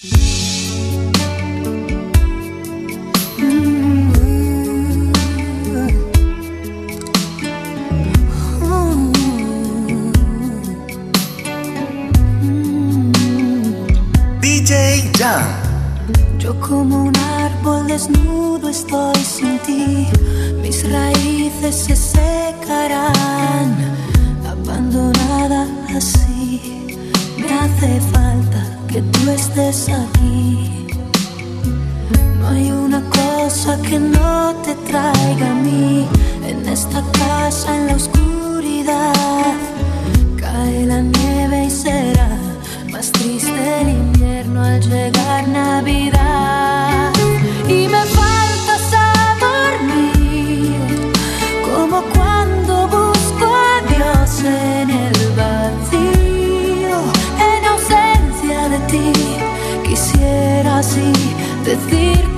DJ Jan. Yo como un árbol desnudo estoy sin ti, mis raíces se secarán, No hay una cosa que no te traiga a mí en esta casa, en la oscuridad. Cae la nieve y será más triste el invierno al llegar Navidad. Y me faltas a dormir, como cuando busco a Dios así decirte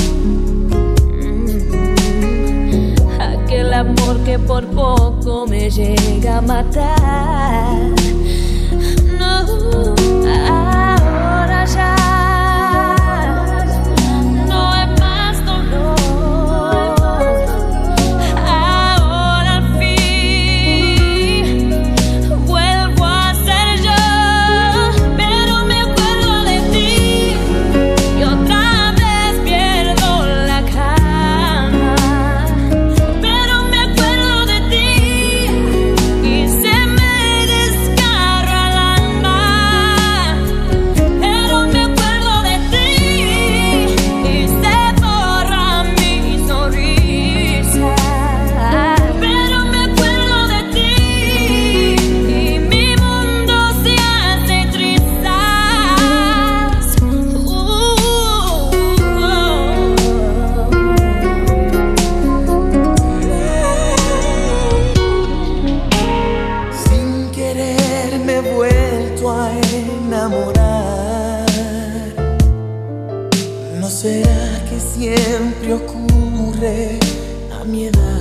amor que por poco me llega a matar. Enamorar. ¿No será que siempre ocurre a mi edad?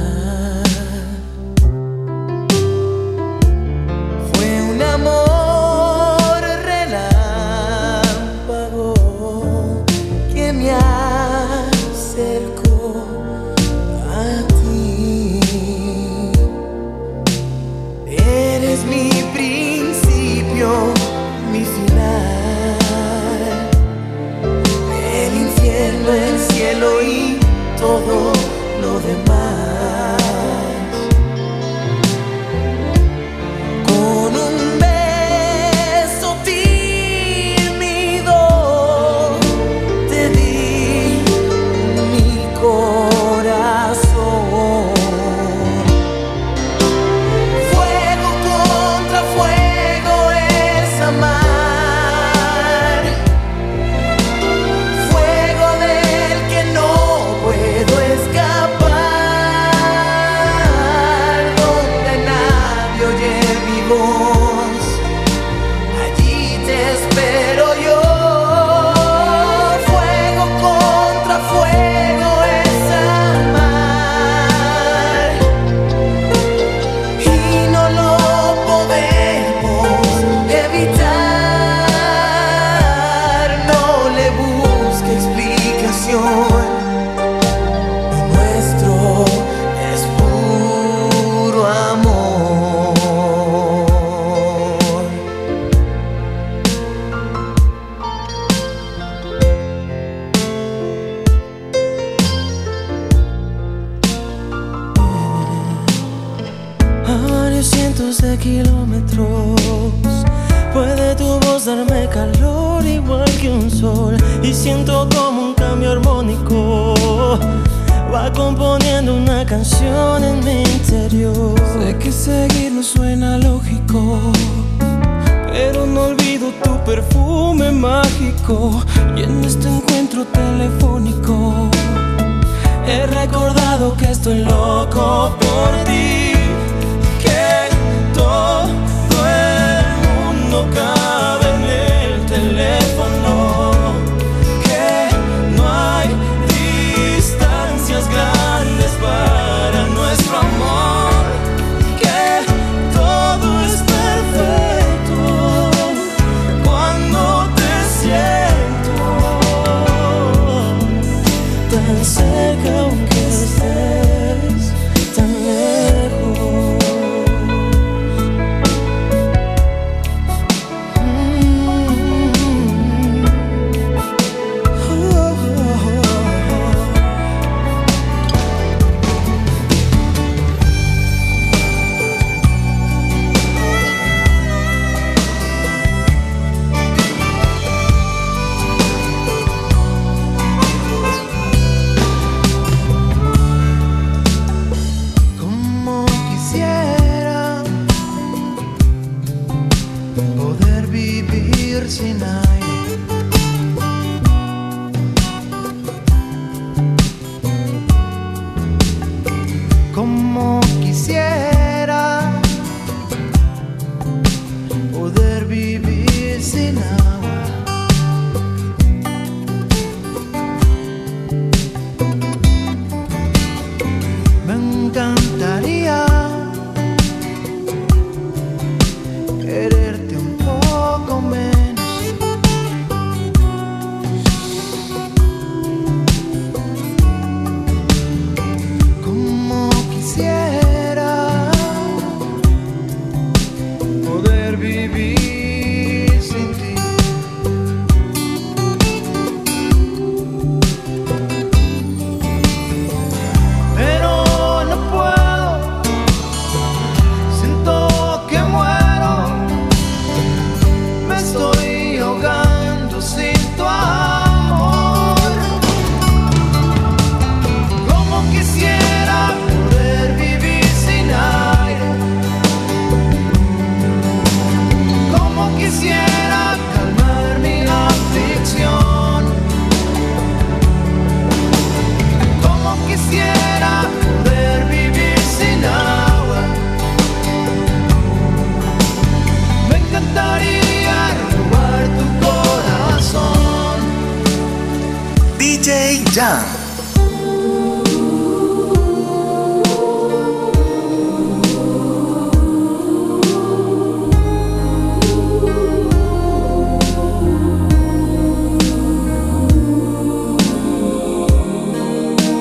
Jam.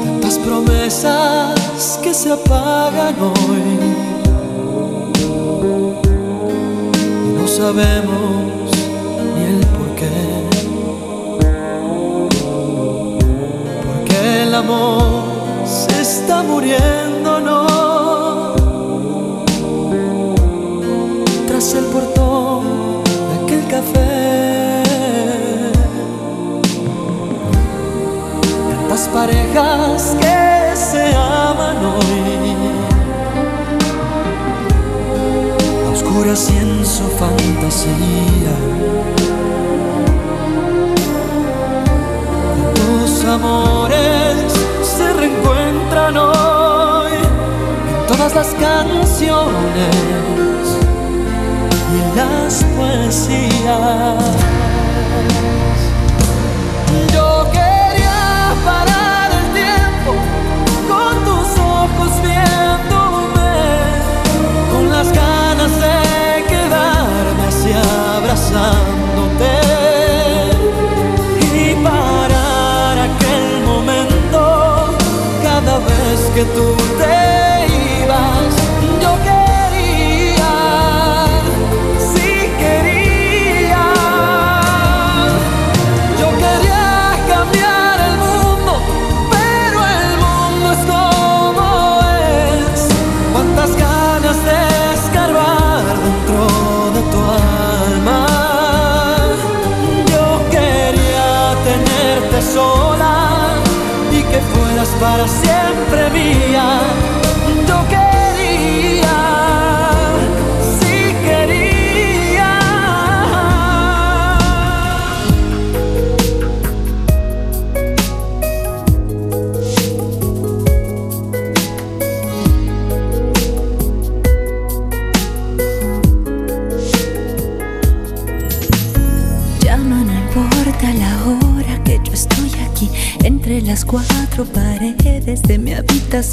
Tantas promesas que se apagan hoy. Y no sabemos se está muriendo, no. Tras el portón de aquel café, tantas parejas que se aman hoy. A oscuras y en su fantasía. amores se reencuentran hoy en todas las canciones y las poesías. Yo quería parar el tiempo con tus ojos viéndome, con las ganas de que tu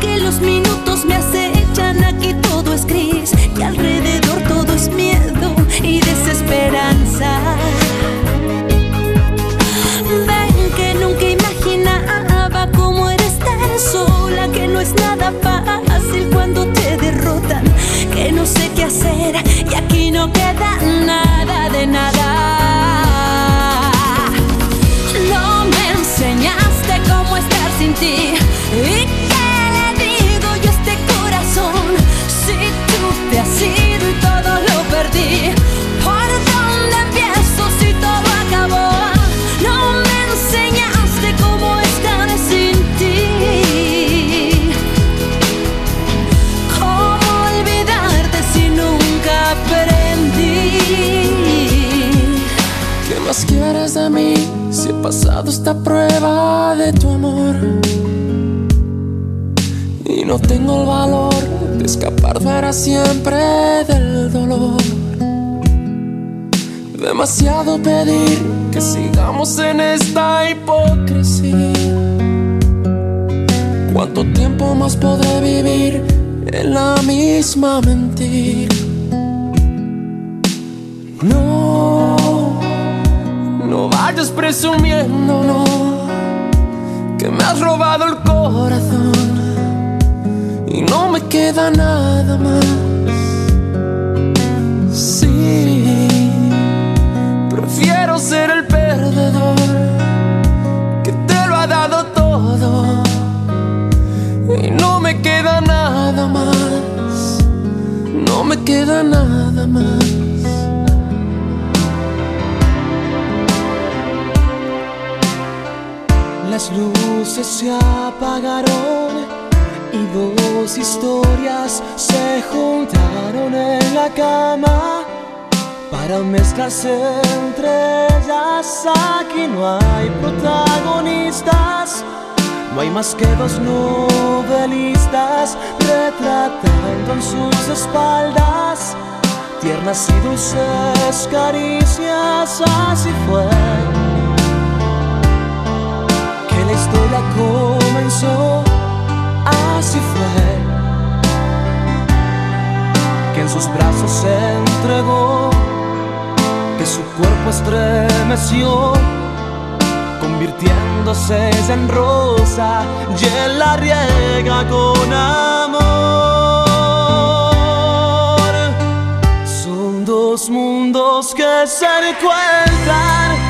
Que los minutos me acechan, aquí todo es gris, y alrededor todo es miedo y desesperanza. Pasado esta prueba de tu amor y no tengo el valor de escapar para siempre del dolor. Demasiado pedir que sigamos en esta hipocresía. ¿Cuánto tiempo más podré vivir en la misma mentira? Vayas presumiendo, que me has robado el corazón y no me queda nada más. Sí, prefiero ser el perdedor que te lo ha dado todo y no me queda nada más. No me queda nada más. Luces se apagaron y dos historias se juntaron en la cama para mezclarse entre ellas. Aquí no hay protagonistas, no hay más que dos novelistas retratando en sus espaldas tiernas y dulces caricias. Así fue historia comenzó, así fue, que en sus brazos se entregó, que su cuerpo estremeció, convirtiéndose en rosa y él la riega con amor. Son dos mundos que se encuentran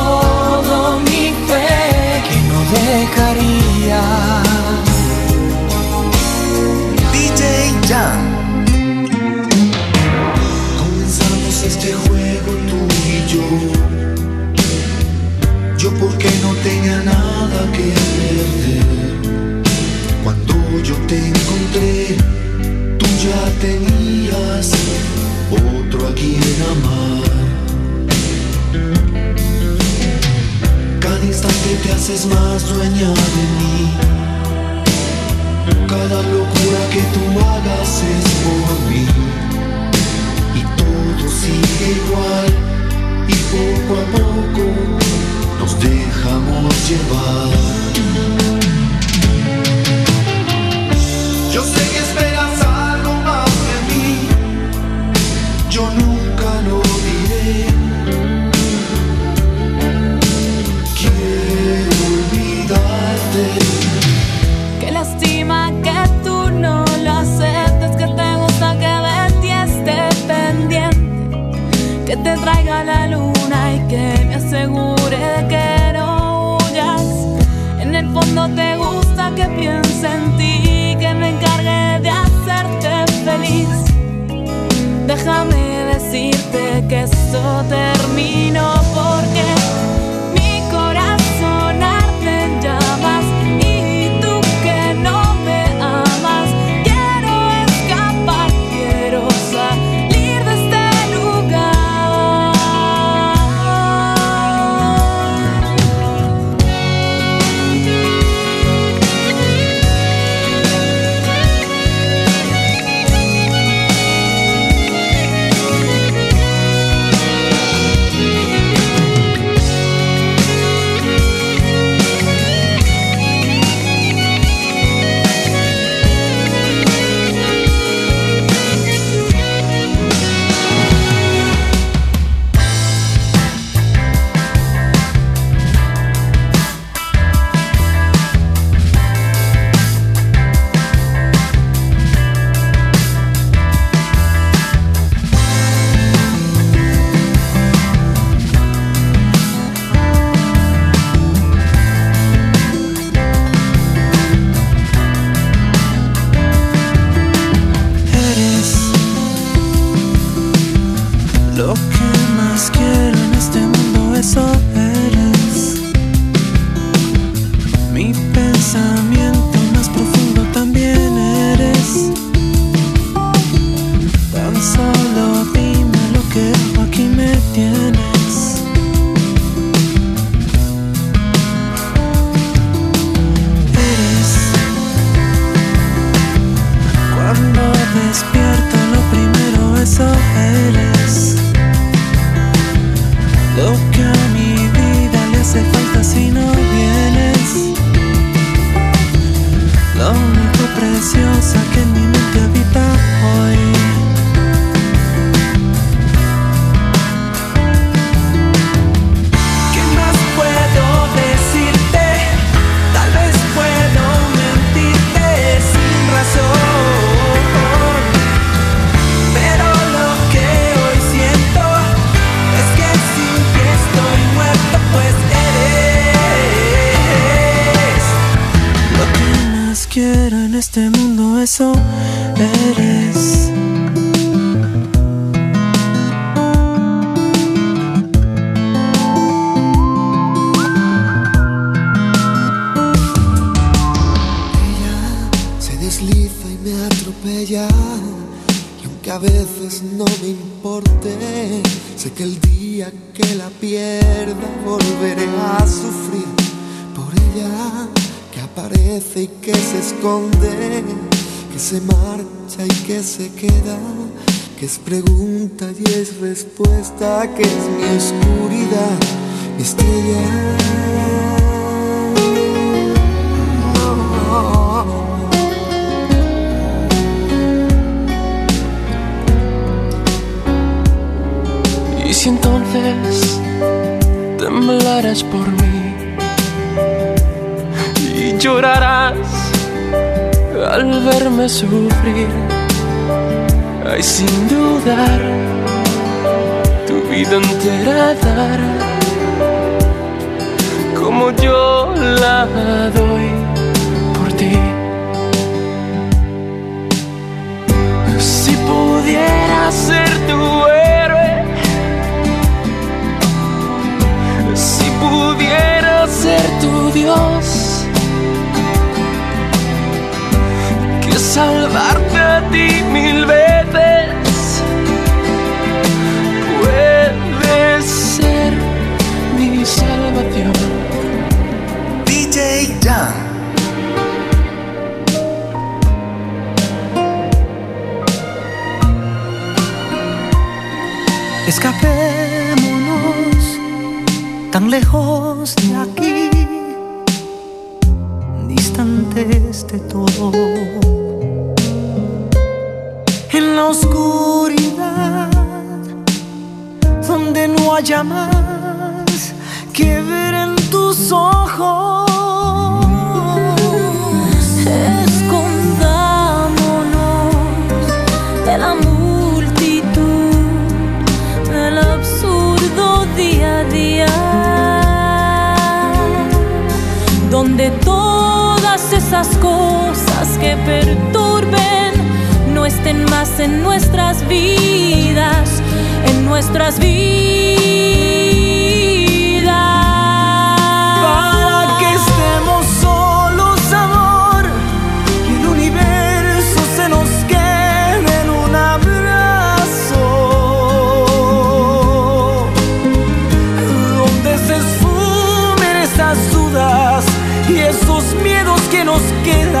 que mi que es pregunta y es respuesta, que es mi oscuridad, mi estrella. Y si entonces temblarás por mí y llorarás al verme sufrir, ay sin dudar, tu vida entera dar, como yo la doy por ti. Si pudiera ser tu héroe, si pudiera ser tu Dios, que salvarte a ti mil veces Escapémonos tan lejos de aquí, distantes de todo. En la oscuridad, donde no haya más que ver en tus ojos. Más en nuestras vidas, en nuestras vidas. Para que estemos solos, amor, y el universo se nos quede en un abrazo. Donde se esfumen esas dudas y esos miedos que nos quedan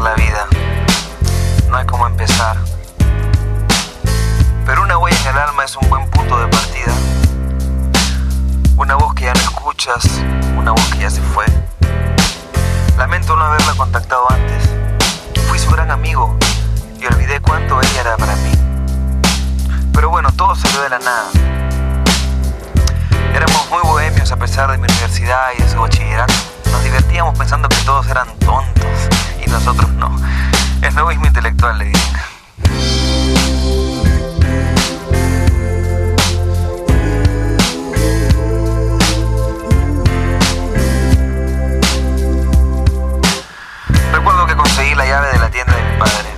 la vida. No hay como empezar. Pero una huella en el alma es un buen punto de partida. Una voz que ya no escuchas, una voz que ya se fue. Lamento no haberla contactado antes. Fui su gran amigo y olvidé cuánto ella era para mí. Pero bueno, todo salió de la nada. Éramos muy bohemios a pesar de mi universidad y de su bachillerato. Nos divertíamos pensando que todos eran tontos nosotros no. Es mismo intelectual, le dicen. Recuerdo que conseguí la llave de la tienda de mi padre.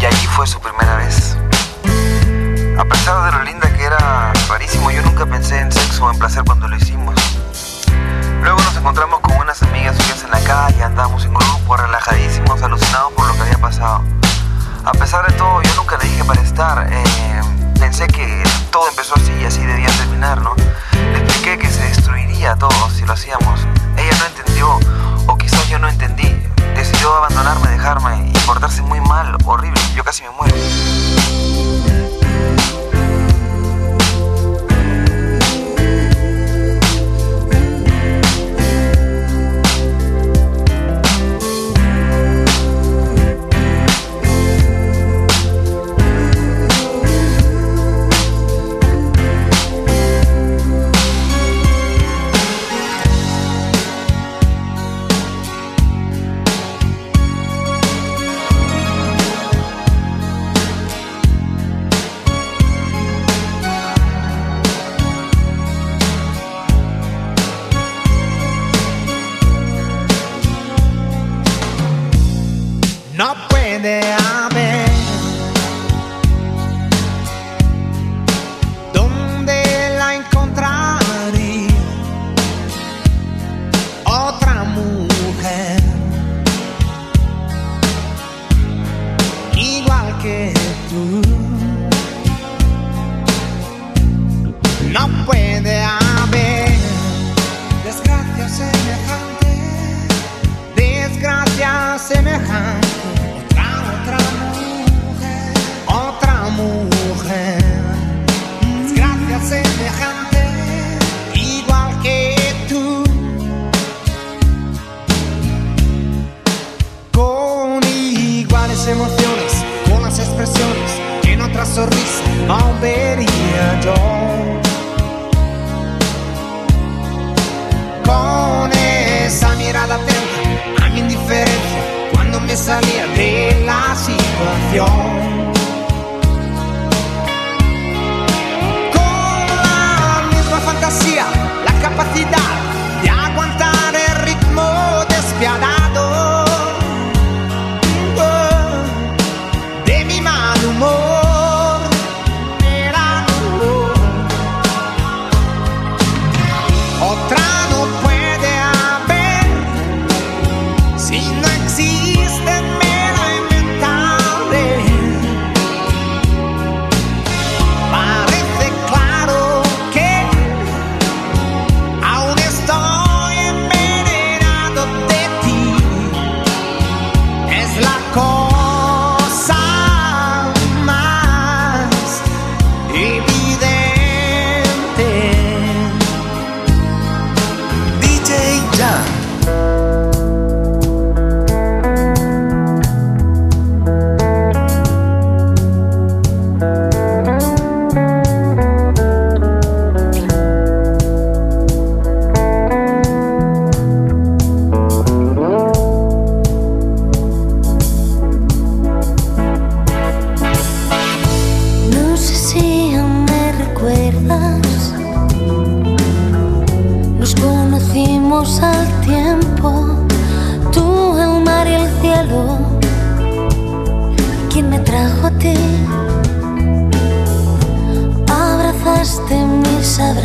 Y allí fue su primera vez. A pesar de lo linda que era, rarísimo, yo nunca pensé en sexo o en placer cuando lo hicimos. Nos encontramos con unas amigas suyas en la calle, andamos en grupo, relajadísimos, alucinados por lo que había pasado. A pesar de todo, yo nunca le dije para estar. Eh, pensé que todo empezó así y así debía terminar, ¿no? Le expliqué que se destruiría todo si lo hacíamos. Ella no entendió, salir de la situación. Con la misma fantasía, la capacidad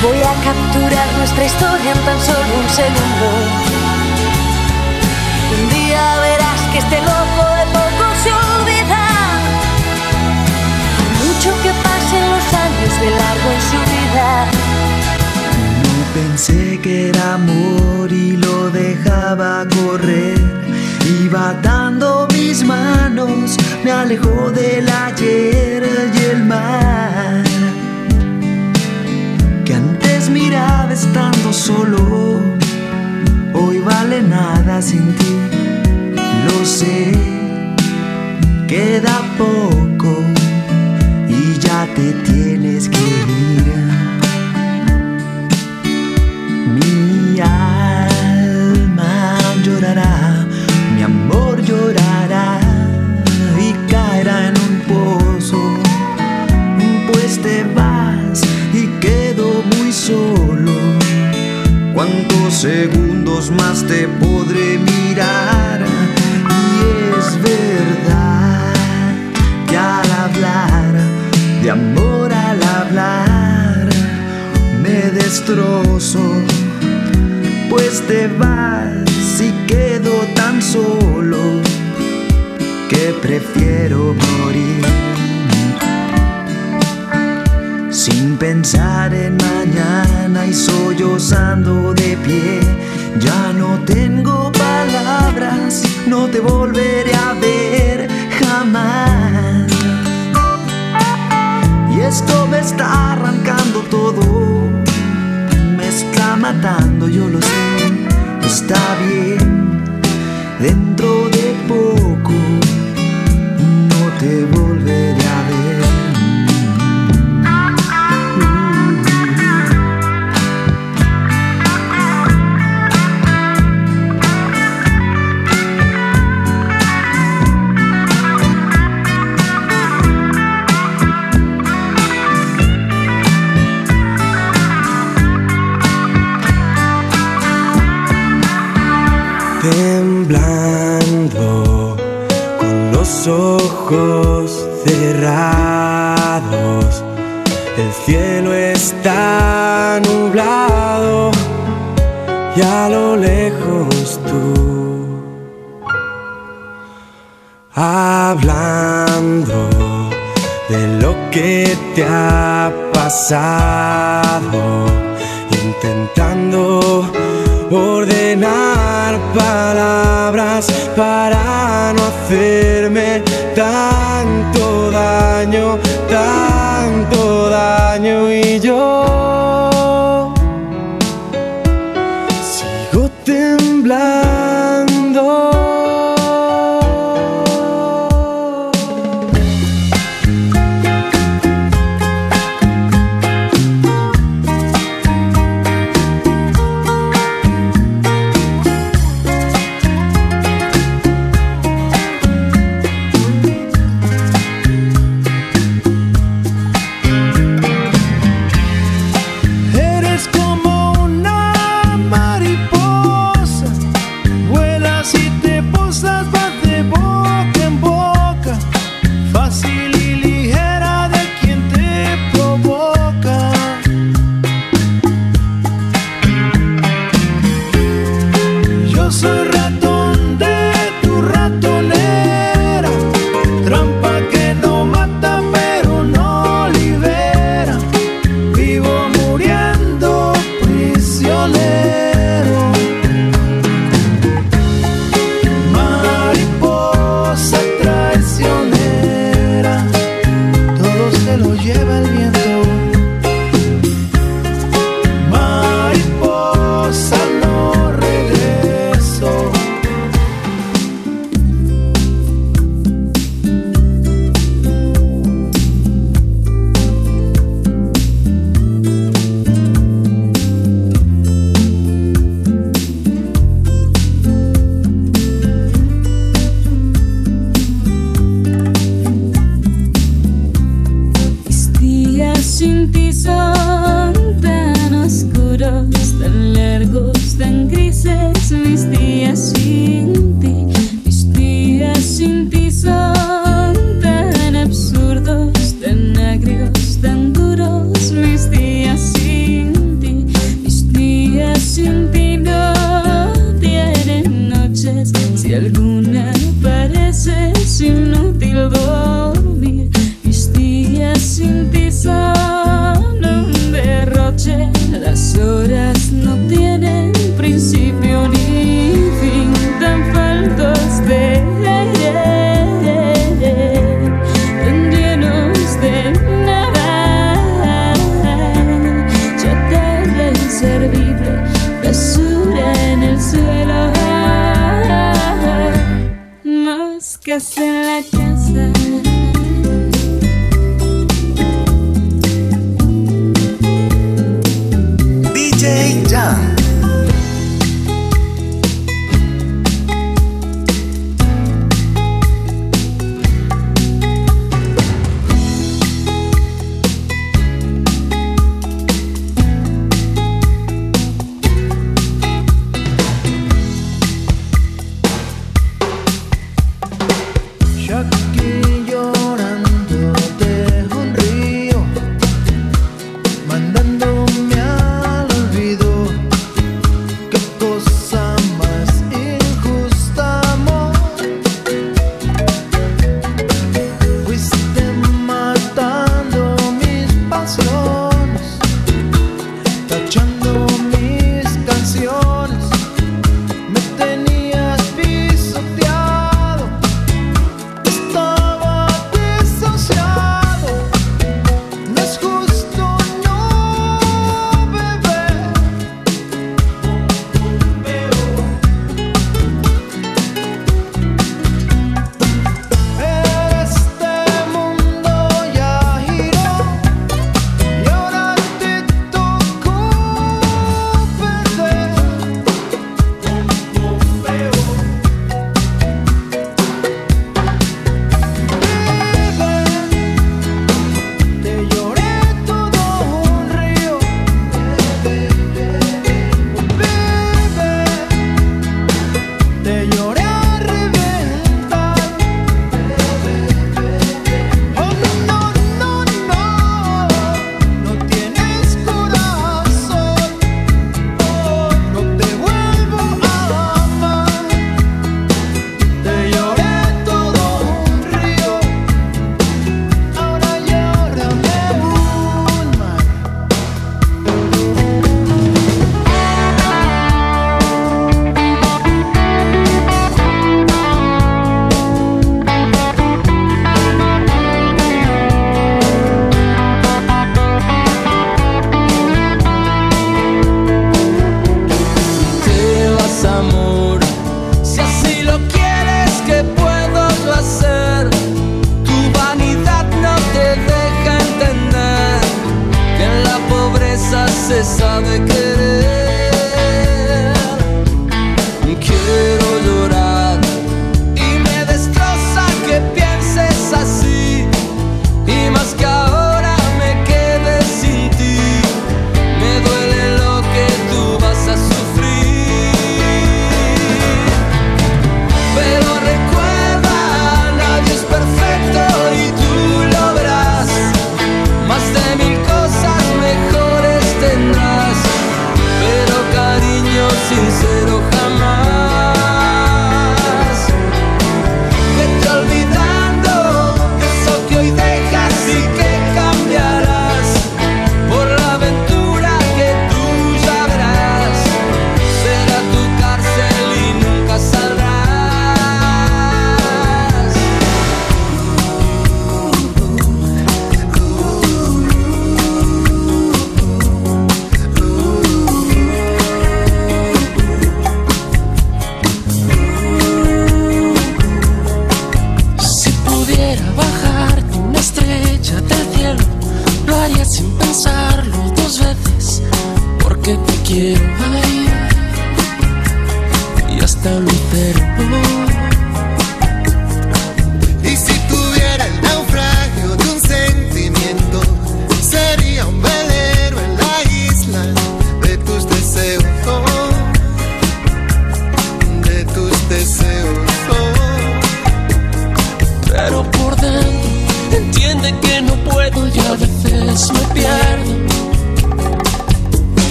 capturar nuestra historia en tan solo un segundo. Un día verás que este loco de poco se olvida. Mucho que pasen los años de largo en su vida. No pensé que era amor y lo dejaba correr. Iba dando mis manos, me alejó del ayer y el mar. Estando solo, hoy vale nada sin ti. Lo sé, queda poco segundos más te podré mirar? Y es verdad que al hablar, de amor al hablar, me destrozo, pues te vas y quedo tan solo que prefiero morir. Sin pensar en mañana y sollozando de pie, ya no tengo palabras, no te volveré a ver jamás. Y esto me está arrancando todo, me está matando, yo lo sé, está bien, dentro de hablando de lo que te ha pasado, intentando ordenar palabras para no hacerme tanto daño, tanto daño. Y yo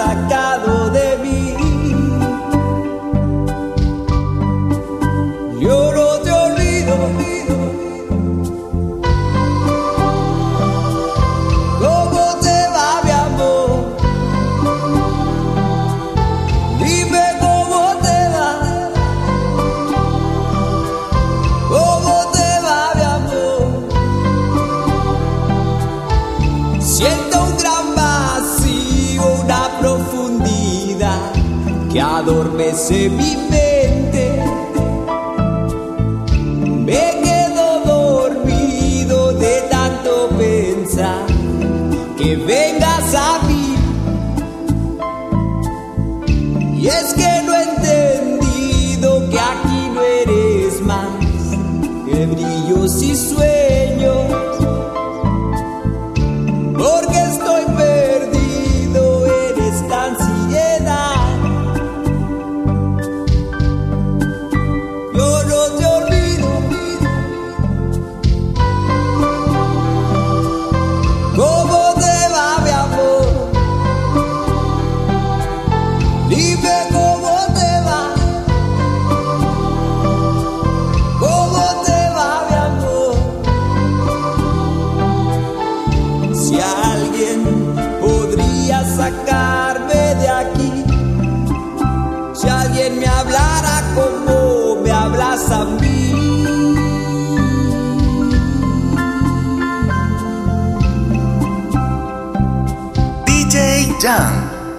sacado você me no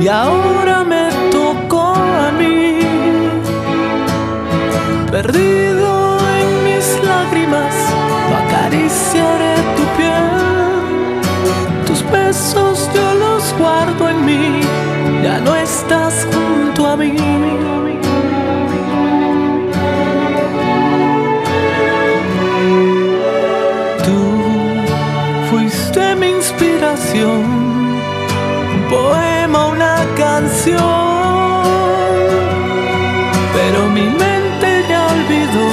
y ahora me tocó a mí. Perdido en mis lágrimas, acariciaré tu piel, tus besos yo los guardo en mí, ya no estás junto a mí. Pero mi mente ya olvidó,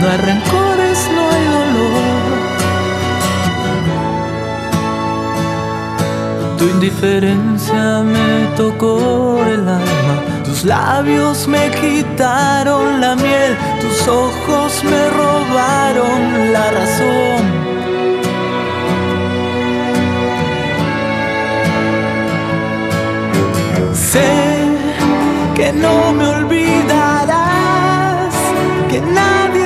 no hay rencores, no hay dolor. Tu indiferencia me tocó el alma, tus labios me quitaron la miel, tus ojos me robaron la razón. Que no me olvidarás, que nadie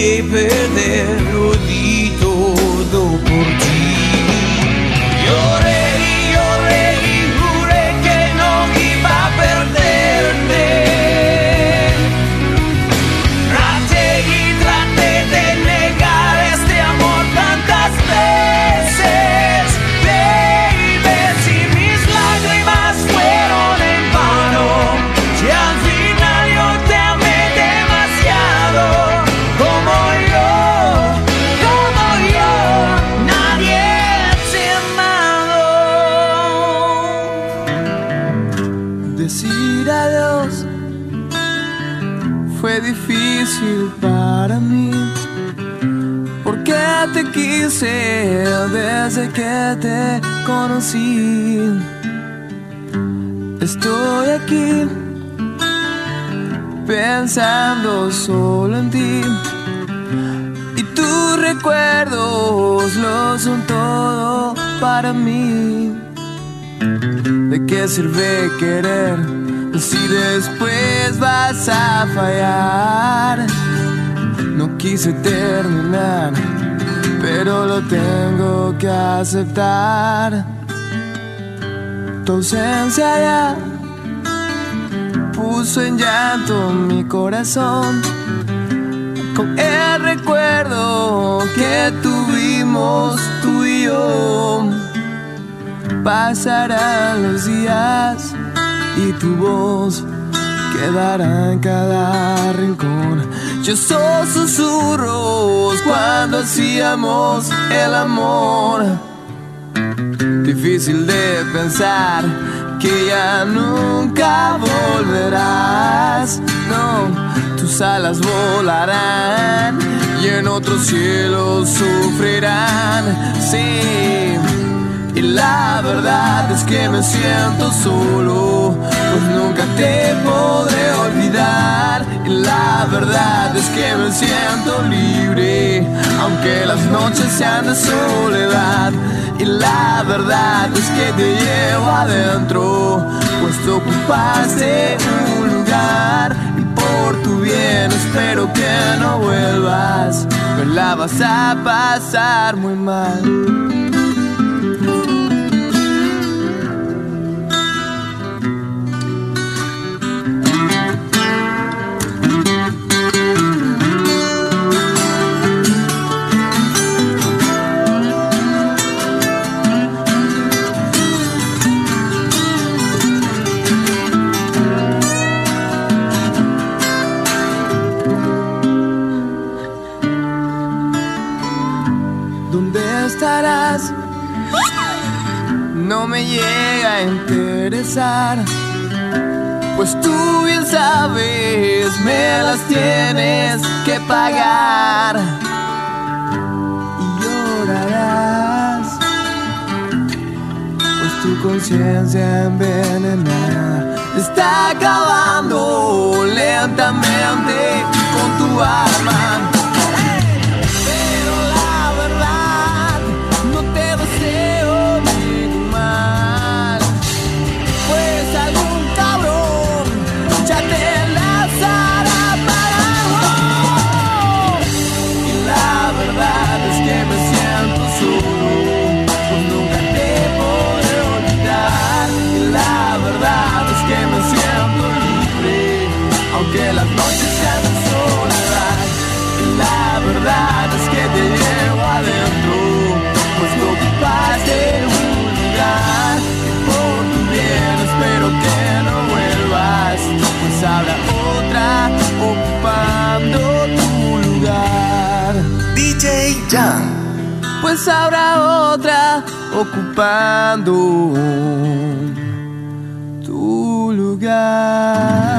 hay que perder. Lo di todo por ti. Desde que te conocí. Estoy aquí pensando solo en ti. Y tus recuerdos lo son todo para mí. ¿De qué sirve querer si después vas a fallar? No quise terminar, pero lo tengo que aceptar. Tu ausencia ya puso en llanto mi corazón con el recuerdo que tuvimos tú y yo. Pasarán los días y tu voz quedará en cada rincón. Susurros cuando hacíamos el amor. Difícil de pensar que ya nunca volverás. No, tus alas volarán y en otro cielo sufrirán. Sí, Y la verdad es que me siento solo, pues nunca te podré olvidar. La verdad es que me siento libre, aunque las noches sean de soledad. Y la verdad es que te llevo adentro, pues tú ocupaste un lugar. Y por tu bien espero que no vuelvas, pues la vas a pasar muy mal. Llega a interesar. Pues tú bien sabes, me las tienes que pagar. Y llorarás, pues tu conciencia envenenada está acabando lentamente con tu alma. ya, pues habrá otra ocupando tu lugar.